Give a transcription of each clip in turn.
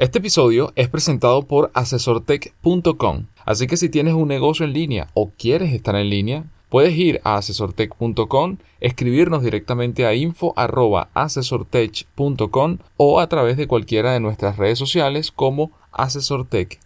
Este episodio es presentado por asesortech.com, así que si tienes un negocio en línea o quieres estar en línea, puedes ir a asesortech.com, escribirnos directamente a info@asesortech.com o a través de cualquiera de nuestras redes sociales como asesortechla.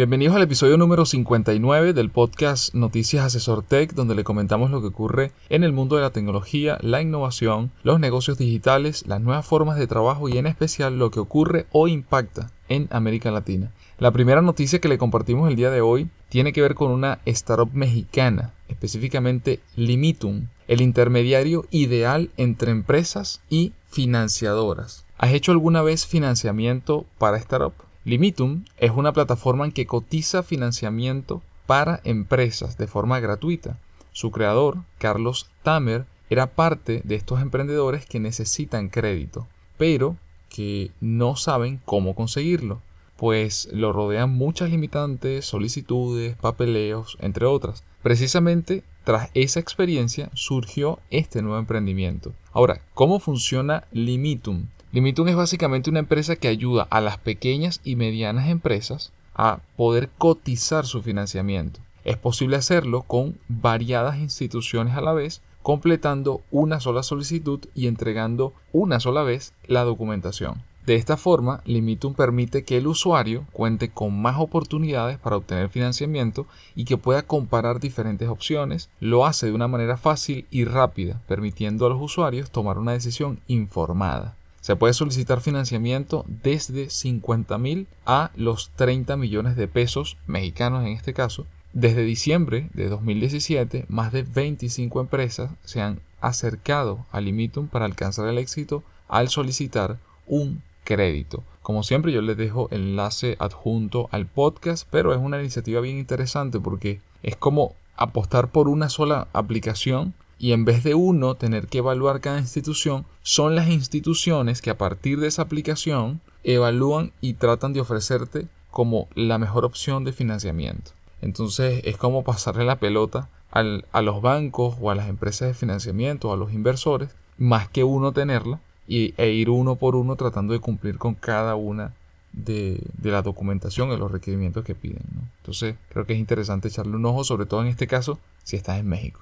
Bienvenidos al episodio número 59 del podcast Noticias Asesor Tech, donde le comentamos lo que ocurre en el mundo de la tecnología, la innovación, los negocios digitales, las nuevas formas de trabajo y en especial lo que ocurre o impacta en América Latina. La primera noticia que le compartimos el día de hoy tiene que ver con una startup mexicana, específicamente Limitum, el intermediario ideal entre empresas y financiadoras. ¿Has hecho alguna vez financiamiento para startup? Limitum es una plataforma en que cotiza financiamiento para empresas de forma gratuita. Su creador, Carlos Tamer, era parte de estos emprendedores que necesitan crédito, pero que no saben cómo conseguirlo, pues lo rodean muchas limitantes, solicitudes, papeleos, entre otras. Precisamente tras esa experiencia surgió este nuevo emprendimiento. Ahora, ¿cómo funciona Limitum? Limitum es básicamente una empresa que ayuda a las pequeñas y medianas empresas a poder cotizar su financiamiento. Es posible hacerlo con variadas instituciones a la vez, completando una sola solicitud y entregando una sola vez la documentación. De esta forma, Limitum permite que el usuario cuente con más oportunidades para obtener financiamiento y que pueda comparar diferentes opciones. Lo hace de una manera fácil y rápida, permitiendo a los usuarios tomar una decisión informada. Se puede solicitar financiamiento desde 50 mil a los 30 millones de pesos mexicanos en este caso. Desde diciembre de 2017, más de 25 empresas se han acercado a Limitum para alcanzar el éxito al solicitar un crédito. Como siempre yo les dejo el enlace adjunto al podcast, pero es una iniciativa bien interesante porque es como apostar por una sola aplicación y en vez de uno tener que evaluar cada institución, son las instituciones que a partir de esa aplicación evalúan y tratan de ofrecerte como la mejor opción de financiamiento. Entonces es como pasarle la pelota a los bancos o a las empresas de financiamiento o a los inversores, más que uno tenerla y, e ir uno por uno tratando de cumplir con cada una de, la documentación y los requerimientos que piden. Entonces creo que es interesante echarle un ojo, sobre todo en este caso si estás en México.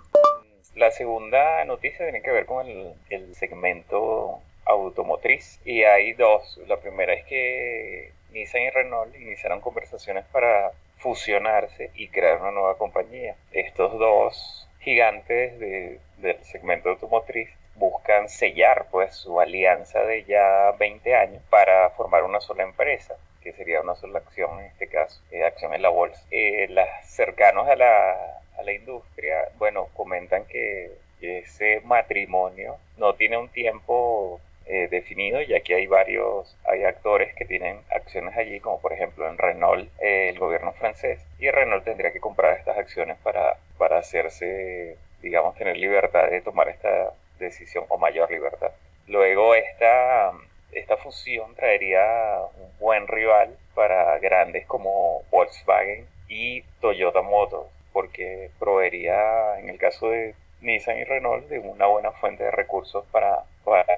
La segunda noticia tiene que ver con el, segmento automotriz y hay dos. La primera es que Nissan y Renault iniciaron conversaciones para fusionarse y crear una nueva compañía. Estos dos gigantes del segmento automotriz buscan sellar pues su alianza de ya 20 años para formar una sola empresa que sería una sola acción en este caso, eh, acción en la bolsa. Eh, las cercanos a la a la industria, bueno, comentan que ese matrimonio no tiene un tiempo eh, definido, ya que hay varios, hay actores que tienen acciones allí, como por ejemplo en Renault, eh, el gobierno francés, y Renault tendría que comprar estas acciones para, para hacerse, digamos, tener libertad de tomar esta decisión o mayor libertad. Luego esta, esta fusión traería un buen rival para grandes como Volkswagen y Toyota Motors proveería, en el caso de Nissan y Renault, de una buena fuente de recursos para,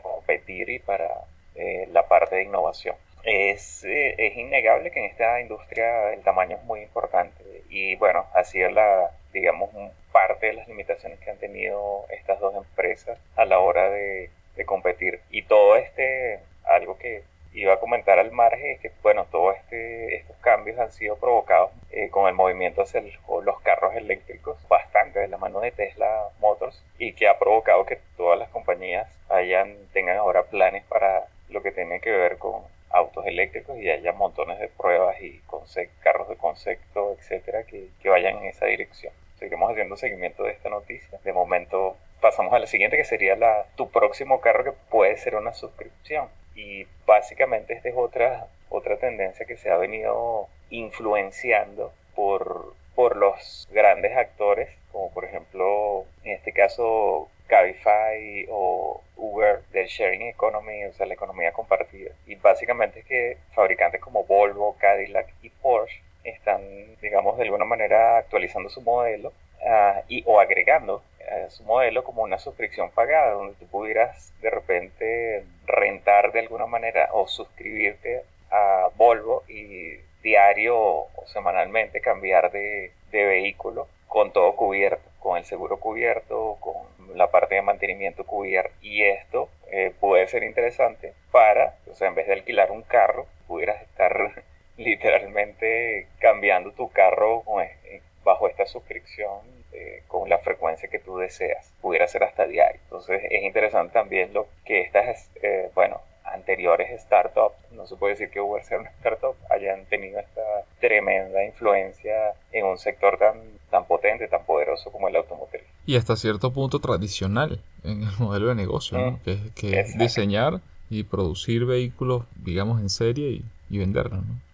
competir y para eh, la parte de innovación. Es, eh, es innegable que en esta industria el tamaño es muy importante y bueno, así es la, digamos, parte de las limitaciones que han tenido estas dos empresas a la hora de, de competir. Y todo este, algo que iba a comentar al margen es que, bueno, todos este, estos cambios han sido provocados eh, con el movimiento hacia los carros eléctricos, bastante de la mano de Tesla Motors, y que ha provocado que todas las compañías hayan, tengan ahora planes para lo que tiene que ver con autos eléctricos y haya montones de pruebas y carros de concepto, etcétera, que, que vayan en esa dirección. Seguimos haciendo seguimiento de esta noticia. De momento pasamos a la siguiente que sería la tu próximo carro que puede ser una suscripción y básicamente esta es otra, otra tendencia que se ha venido influenciando por, por los grandes actores, como caso Cabify o Uber del sharing economy, o sea, la economía compartida. Y básicamente es que fabricantes como Volvo, Cadillac y Porsche están, digamos, de alguna manera actualizando su modelo ah, y, o agregando eh, su modelo como una suscripción pagada, donde tú pudieras de repente rentar de alguna manera o suscribirte a Volvo y diario o semanalmente cambiar de, de vehículo con todo cubierto, con el seguro cubierto, con la parte de mantenimiento cubierta. Y esto eh, puede ser interesante para, o sea, en vez de alquilar un carro, pudieras estar literalmente cambiando tu carro eh, bajo esta suscripción eh, con la frecuencia que tú deseas. Pudiera ser hasta diario. Entonces es interesante también lo que estas, bueno, anteriores startups, no se puede decir que Uber sea una startup, hayan tenido esta tremenda influencia en un sector tan, tan potente, tan poderoso como el automotriz. Y hasta cierto punto tradicional en el modelo de negocio, ¿no? Mm, que, es diseñar y producir vehículos, digamos, en serie y, y venderlos. ¿no?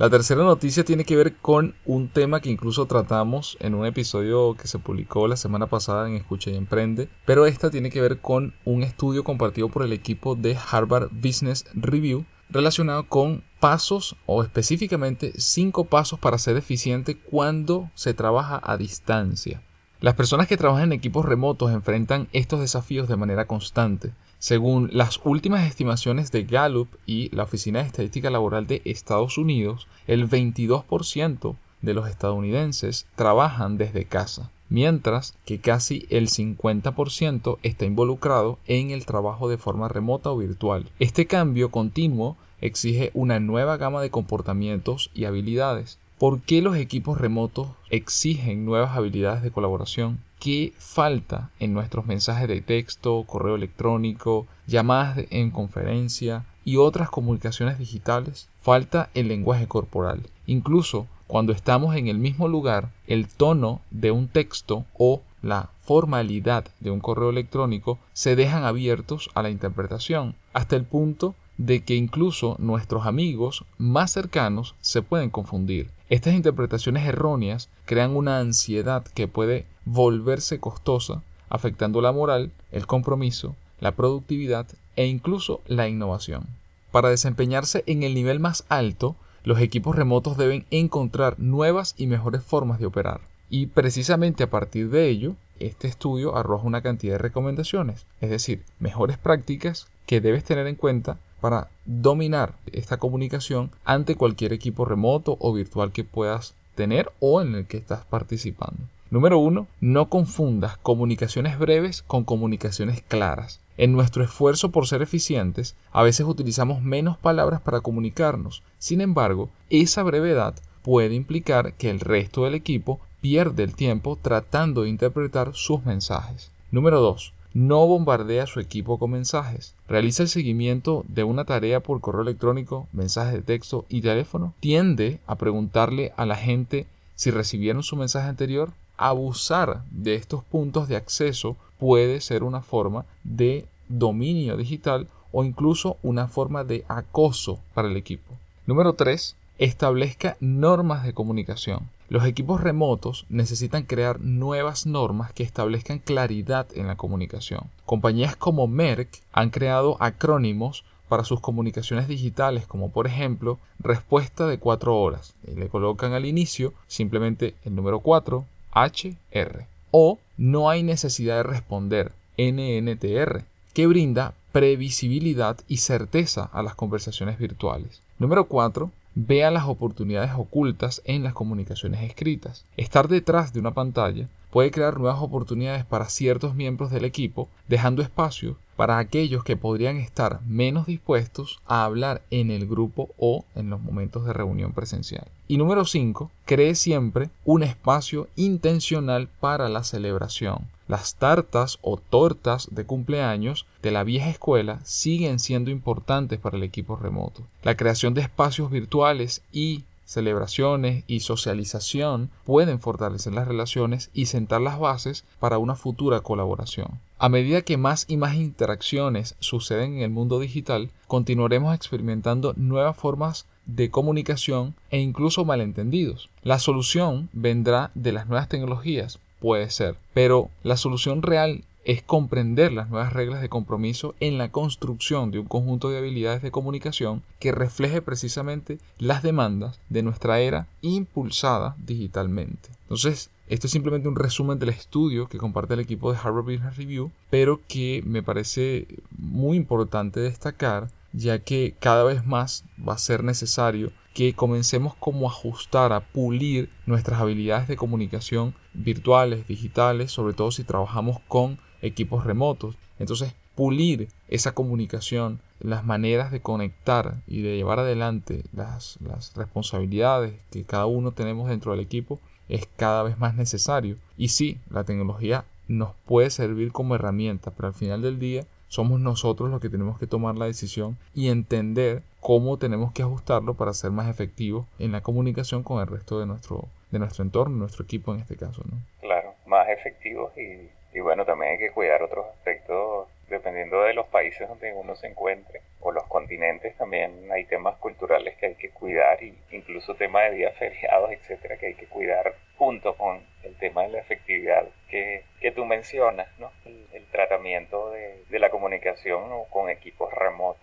La tercera noticia tiene que ver con un tema que incluso tratamos en un episodio que se publicó la semana pasada en Escucha y Emprende, pero esta tiene que ver con un estudio compartido por el equipo de Harvard Business Review relacionado con pasos o específicamente cinco pasos para ser eficiente cuando se trabaja a distancia. Las personas que trabajan en equipos remotos enfrentan estos desafíos de manera constante. Según las últimas estimaciones de Gallup y la Oficina de Estadística Laboral de Estados Unidos, el 22% de los estadounidenses trabajan desde casa, mientras que casi el 50% está involucrado en el trabajo de forma remota o virtual. Este cambio continuo exige una nueva gama de comportamientos y habilidades. ¿Por qué los equipos remotos exigen nuevas habilidades de colaboración? ¿Qué falta en nuestros mensajes de texto, correo electrónico, llamadas en conferencia y otras comunicaciones digitales? Falta el lenguaje corporal. Incluso cuando estamos en el mismo lugar, el tono de un texto o la formalidad de un correo electrónico se dejan abiertos a la interpretación, hasta el punto de que incluso nuestros amigos más cercanos se pueden confundir. Estas interpretaciones erróneas crean una ansiedad que puede volverse costosa, afectando la moral, el compromiso, la productividad e incluso la innovación. Para desempeñarse en el nivel más alto, los equipos remotos deben encontrar nuevas y mejores formas de operar. Y precisamente a partir de ello, este estudio arroja una cantidad de recomendaciones, es decir, mejores prácticas que debes tener en cuenta para dominar esta comunicación ante cualquier equipo remoto o virtual que puedas tener o en el que estás participando. Número uno, no confundas comunicaciones breves con comunicaciones claras. En nuestro esfuerzo por ser eficientes, a veces utilizamos menos palabras para comunicarnos. Sin embargo, esa brevedad puede implicar que el resto del equipo pierde el tiempo tratando de interpretar sus mensajes. Número 2 no bombardea su equipo con mensajes. Realiza el seguimiento de una tarea por correo electrónico, mensaje de texto y teléfono. Tiende a preguntarle a la gente si recibieron su mensaje anterior. Abusar de estos puntos de acceso puede ser una forma de dominio digital o incluso una forma de acoso para el equipo. Número 3. Establezca normas de comunicación. Los equipos remotos necesitan crear nuevas normas que establezcan claridad en la comunicación. Compañías como Merck han creado acrónimos para sus comunicaciones digitales, como por ejemplo respuesta de 4 horas. Y le colocan al inicio simplemente el número 4, HR. O no hay necesidad de responder, NNTR, que brinda previsibilidad y certeza a las conversaciones virtuales. Número 4, vea las oportunidades ocultas en las comunicaciones escritas. Estar detrás de una pantalla puede crear nuevas oportunidades para ciertos miembros del equipo, dejando espacio para aquellos que podrían estar menos dispuestos a hablar en el grupo o en los momentos de reunión presencial. Y número 5, cree siempre un espacio intencional para la celebración. Las tartas o tortas de cumpleaños de la vieja escuela siguen siendo importantes para el equipo remoto. La creación de espacios virtuales y celebraciones y socialización pueden fortalecer las relaciones y sentar las bases para una futura colaboración. A medida que más y más interacciones suceden en el mundo digital, continuaremos experimentando nuevas formas de comunicación e incluso malentendidos. La solución vendrá de las nuevas tecnologías, puede ser, pero la solución real es comprender las nuevas reglas de compromiso en la construcción de un conjunto de habilidades de comunicación que refleje precisamente las demandas de nuestra era impulsada digitalmente. Entonces, esto es simplemente un resumen del estudio que comparte el equipo de Harvard Business Review, pero que me parece muy importante destacar ya que cada vez más va a ser necesario que comencemos como a ajustar, a pulir nuestras habilidades de comunicación virtuales, digitales, sobre todo si trabajamos con equipos remotos. Entonces, pulir esa comunicación, las maneras de conectar y de llevar adelante las, las responsabilidades que cada uno tenemos dentro del equipo es cada vez más necesario. Y sí, la tecnología nos puede servir como herramienta, pero al final del día somos nosotros los que tenemos que tomar la decisión y entender cómo tenemos que ajustarlo para ser más efectivos en la comunicación con el resto de nuestro, de nuestro entorno, nuestro equipo en este caso. ¿no? Claro, más efectivos y y bueno, también hay que cuidar otros aspectos dependiendo de los países donde uno se encuentre o los continentes también hay temas culturales que hay que cuidar y incluso temas de días feriados, etcétera, que hay que cuidar junto con el tema de la efectividad que, que tú mencionas, ¿no? El, tratamiento de, de, la comunicación con equipos remotos.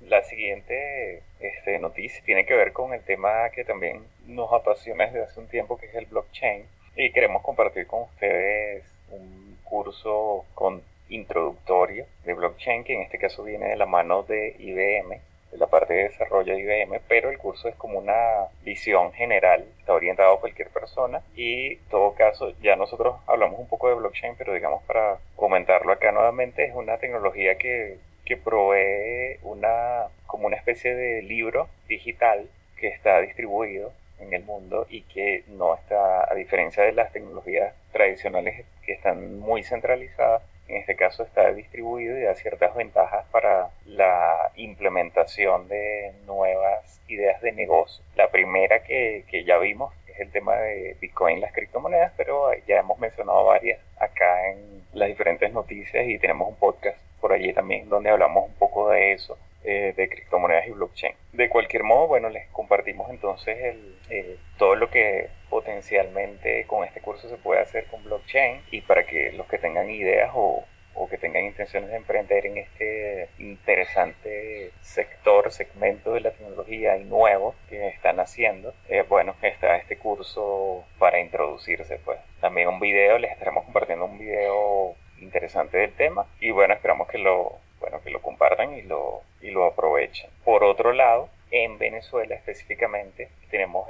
La siguiente este, noticia tiene que ver con el tema que también nos apasiona desde hace un tiempo, que es el blockchain y queremos compartir con ustedes un curso con introductorio de blockchain que en este caso viene de la mano de IBM de la parte de desarrollo de IBM, pero el curso es como una visión general, está orientado a cualquier persona y en todo caso ya nosotros hablamos un poco de blockchain, pero digamos para comentarlo acá nuevamente es una tecnología que, que provee una como una especie de libro digital que está distribuido en el mundo y que no está, a diferencia de las tecnologías tradicionales que están muy centralizadas, en este caso está distribuido y da ciertas ventajas para la implementación de nuevas ideas de negocio. La primera que, que ya vimos es el tema de Bitcoin, las criptomonedas, pero ya hemos mencionado varias acá en las diferentes noticias y tenemos un podcast por allí también donde hablamos un poco de eso eh, de criptomonedas y blockchain. De cualquier modo, bueno, les compartimos entonces el, eh, todo lo que potencialmente con este curso se puede hacer con blockchain y para que los que tengan ideas o, o que tengan intenciones de emprender en este interesante sector, segmento de la tecnología y nuevo que están haciendo, eh, bueno, está este curso para introducirse, pues. También un video, les estaremos compartiendo un video interesante del tema y bueno, esperamos que lo, bueno, que lo compartan y lo, y lo aprovechen. Por otro lado, en Venezuela específicamente tenemos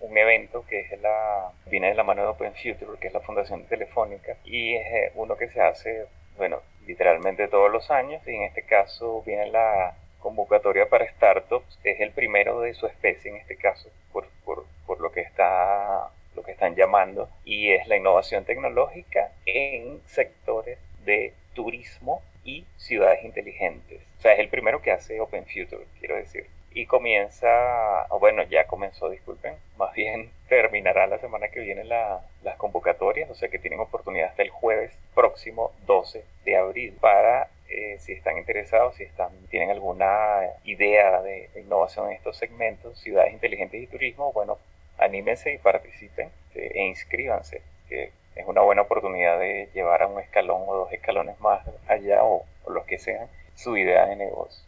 un evento que es la, viene de la mano de Open Future, que es la Fundación Telefónica, y es eh, uno que se hace, bueno, literalmente todos los años, y en este caso viene la convocatoria para startups, es el primero de su especie en este caso, por, por, por lo que está lo que están llamando, y es la innovación tecnológica en sectores de turismo y ciudades inteligentes. O sea, es el primero que hace Open Future, quiero decir. Y comienza, o bueno, ya comenzó, disculpen, más bien terminará la semana que viene la, las convocatorias, o sea que tienen oportunidad hasta el jueves próximo 12 de abril para eh, si están interesados, si están, tienen alguna idea de, innovación en estos segmentos, ciudades inteligentes y turismo, bueno, anímense y participen eh, e inscríbanse, que es una buena oportunidad de llevar a un escalón o dos escalones más allá o, los que sean su idea de negocio.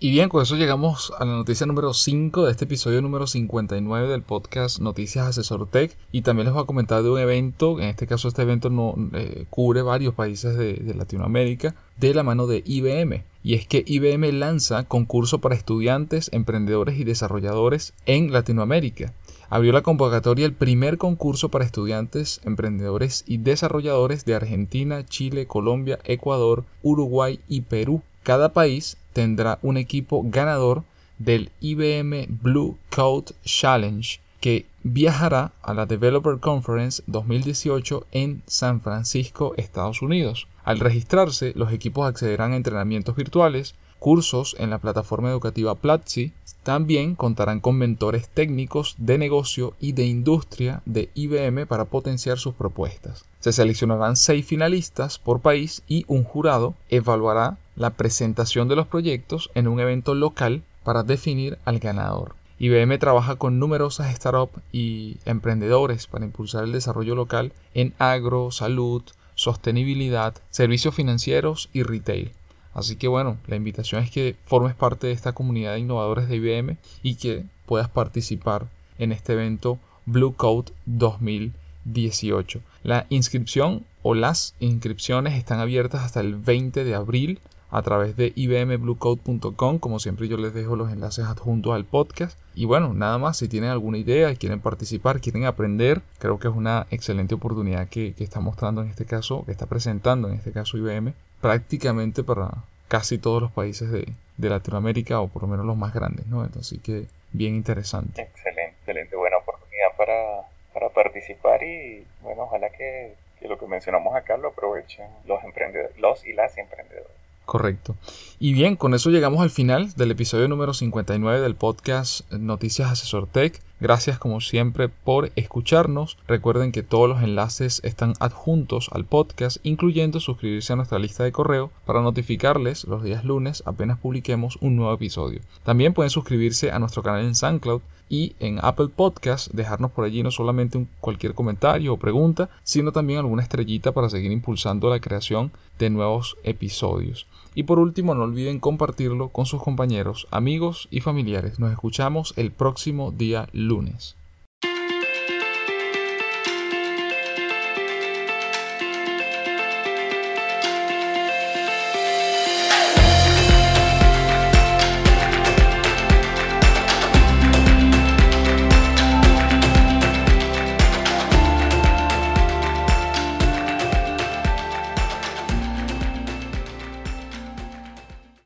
Y bien, con eso llegamos a la noticia número 5 de este episodio número 59 del podcast Noticias Asesor Tech. Y también les voy a comentar de un evento, en este caso este evento no eh, cubre varios países de, de Latinoamérica, de la mano de IBM. Y es que IBM lanza concurso para estudiantes, emprendedores y desarrolladores en Latinoamérica abrió la convocatoria el primer concurso para estudiantes, emprendedores y desarrolladores de Argentina, Chile, Colombia, Ecuador, Uruguay y Perú. Cada país tendrá un equipo ganador del IBM Blue Code Challenge que viajará a la Developer Conference 2018 en San Francisco, Estados Unidos. Al registrarse, los equipos accederán a entrenamientos virtuales, cursos en la plataforma educativa Platzi, también contarán con mentores técnicos de negocio y de industria de IBM para potenciar sus propuestas. Se seleccionarán seis finalistas por país y un jurado evaluará la presentación de los proyectos en un evento local para definir al ganador. IBM trabaja con numerosas startups y emprendedores para impulsar el desarrollo local en agro, salud, sostenibilidad, servicios financieros y retail. Así que bueno, la invitación es que formes parte de esta comunidad de innovadores de IBM y que puedas participar en este evento Blue Code 2018. La inscripción o las inscripciones están abiertas hasta el 20 de abril a través de ibmbluecode.com. Como siempre yo les dejo los enlaces adjuntos al podcast. Y bueno, nada más, si tienen alguna idea, quieren participar, quieren aprender, creo que es una excelente oportunidad que, está mostrando en este caso, que está presentando en este caso IBM, prácticamente para casi todos los países de, Latinoamérica o por lo menos los más grandes, ¿no? Entonces, que bien interesante. Excelente, excelente, buena oportunidad para, para participar y bueno, ojalá que, que lo que mencionamos acá lo aprovechen los emprendedores, los y las emprendedoras. Correcto. Y bien, con eso llegamos al final del episodio número 59 del podcast Noticias Asesor Tech. Gracias como siempre por escucharnos. Recuerden que todos los enlaces están adjuntos al podcast, incluyendo suscribirse a nuestra lista de correo para notificarles los días lunes apenas publiquemos un nuevo episodio. También pueden suscribirse a nuestro canal en SoundCloud y en Apple Podcast dejarnos por allí no solamente cualquier comentario o pregunta, sino también alguna estrellita para seguir impulsando la creación de nuevos episodios. Y por último, no olviden compartirlo con sus compañeros, amigos y familiares. Nos escuchamos el próximo día lunes.